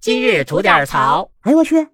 今日吐点槽。哎呦我去！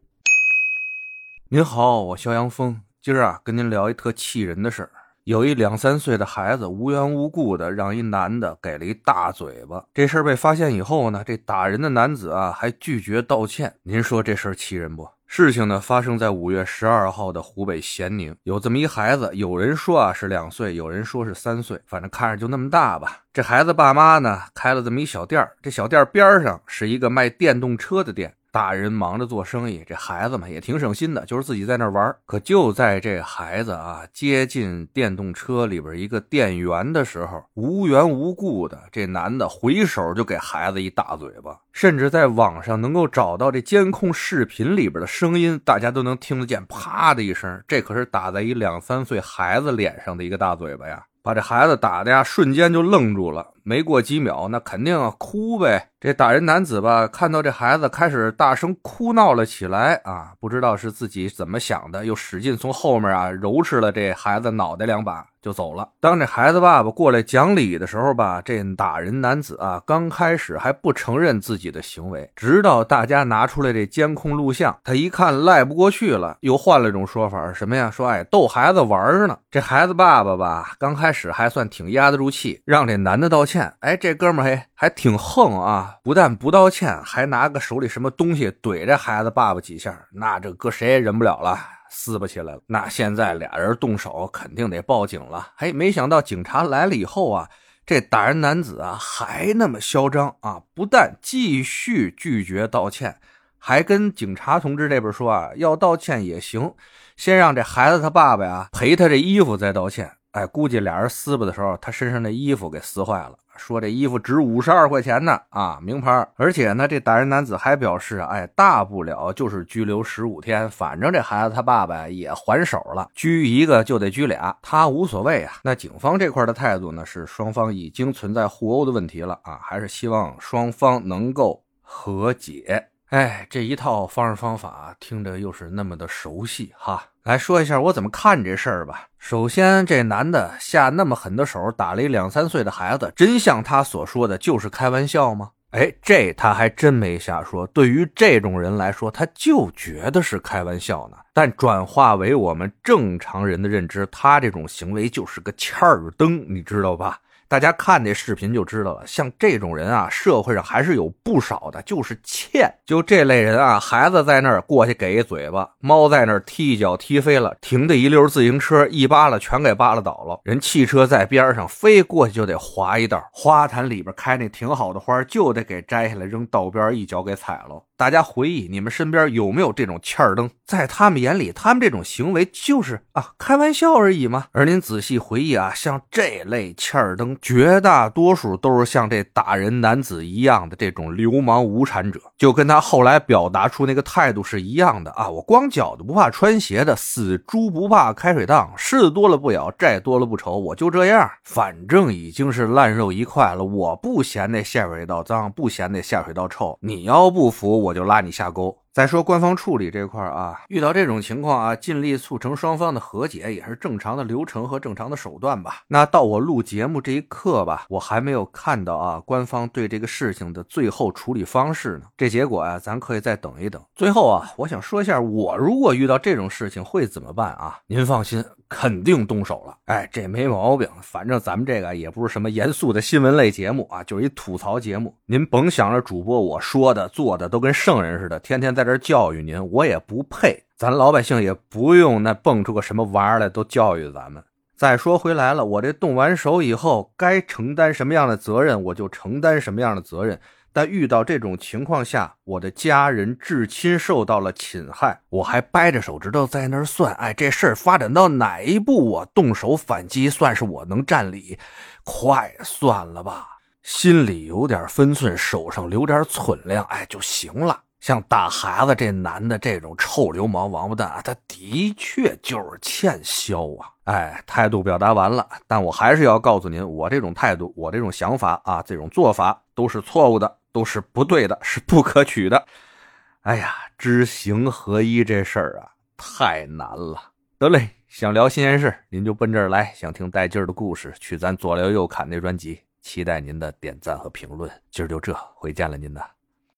您好，我肖阳峰，今儿啊跟您聊一特气人的事儿。有一两三岁的孩子无缘无故的让一男的给了一大嘴巴，这事儿被发现以后呢，这打人的男子啊还拒绝道歉。您说这事儿气人不？事情呢发生在五月十二号的湖北咸宁，有这么一孩子，有人说啊是两岁，有人说是三岁，反正看着就那么大吧。这孩子爸妈呢开了这么一小店儿，这小店边上是一个卖电动车的店。大人忙着做生意，这孩子嘛也挺省心的，就是自己在那玩。可就在这孩子啊接近电动车里边一个电源的时候，无缘无故的这男的回手就给孩子一大嘴巴，甚至在网上能够找到这监控视频里边的声音，大家都能听得见，啪的一声，这可是打在一两三岁孩子脸上的一个大嘴巴呀，把这孩子打的呀瞬间就愣住了。没过几秒，那肯定哭呗。这打人男子吧，看到这孩子开始大声哭闹了起来啊，不知道是自己怎么想的，又使劲从后面啊揉吃了这孩子脑袋两把就走了。当这孩子爸爸过来讲理的时候吧，这打人男子啊刚开始还不承认自己的行为，直到大家拿出来这监控录像，他一看赖不过去了，又换了一种说法，什么呀？说哎逗孩子玩呢。这孩子爸爸吧，刚开始还算挺压得住气，让这男的道歉。歉，哎，这哥们儿还还挺横啊！不但不道歉，还拿个手里什么东西怼这孩子爸爸几下，那这搁谁也忍不了了，撕巴起来了。那现在俩人动手，肯定得报警了。哎，没想到警察来了以后啊，这打人男子啊还那么嚣张啊！不但继续拒绝道歉，还跟警察同志这边说啊，要道歉也行，先让这孩子他爸爸呀赔他这衣服再道歉。哎，估计俩人撕巴的时候，他身上的衣服给撕坏了。说这衣服值五十二块钱呢，啊，名牌。而且呢，这打人男子还表示，哎，大不了就是拘留十五天，反正这孩子他爸爸也还手了，拘一个就得拘俩，他无所谓啊。那警方这块的态度呢，是双方已经存在互殴的问题了啊，还是希望双方能够和解。哎，这一套方式方法听着又是那么的熟悉哈。来说一下我怎么看这事儿吧。首先，这男的下那么狠的手打了一两三岁的孩子，真像他所说的就是开玩笑吗？哎，这他还真没瞎说。对于这种人来说，他就觉得是开玩笑呢。但转化为我们正常人的认知，他这种行为就是个欠儿灯，你知道吧？大家看这视频就知道了，像这种人啊，社会上还是有不少的，就是欠。就这类人啊，孩子在那儿过去给一嘴巴，猫在那儿踢一脚踢飞了，停的一溜自行车一扒拉全给扒拉倒了。人汽车在边上飞过去就得划一道，花坛里边开那挺好的花就得给摘下来扔道边，一脚给踩了。大家回忆，你们身边有没有这种欠儿灯？在他们眼里，他们这种行为就是啊，开玩笑而已嘛。而您仔细回忆啊，像这类欠儿灯，绝大多数都是像这打人男子一样的这种流氓无产者，就跟他后来表达出那个态度是一样的啊。我光脚的不怕穿鞋的，死猪不怕开水烫，狮子多了不咬，债多了不愁，我就这样，反正已经是烂肉一块了。我不嫌那下水道脏，不嫌那下水道臭，你要不服。我就拉你下钩。再说官方处理这块啊，遇到这种情况啊，尽力促成双方的和解，也是正常的流程和正常的手段吧。那到我录节目这一刻吧，我还没有看到啊，官方对这个事情的最后处理方式呢。这结果啊，咱可以再等一等。最后啊，我想说一下，我如果遇到这种事情会怎么办啊？您放心。肯定动手了，哎，这没毛病。反正咱们这个也不是什么严肃的新闻类节目啊，就是一吐槽节目。您甭想着主播我说的做的都跟圣人似的，天天在在这教育您，我也不配。咱老百姓也不用那蹦出个什么玩意儿来都教育咱们。再说回来了，我这动完手以后，该承担什么样的责任，我就承担什么样的责任。但遇到这种情况下，我的家人至亲受到了侵害，我还掰着手指头在那儿算，哎，这事儿发展到哪一步，我动手反击算是我能占理？快算了吧，心里有点分寸，手上留点寸量，哎就行了。像打孩子这男的这种臭流氓王八蛋，他的确就是欠削啊！哎，态度表达完了，但我还是要告诉您，我这种态度，我这种想法啊，这种做法都是错误的。都是不对的，是不可取的。哎呀，知行合一这事儿啊，太难了。得嘞，想聊新鲜事您就奔这儿来；想听带劲儿的故事，去咱左聊右侃那专辑。期待您的点赞和评论。今儿就这，回见了您的。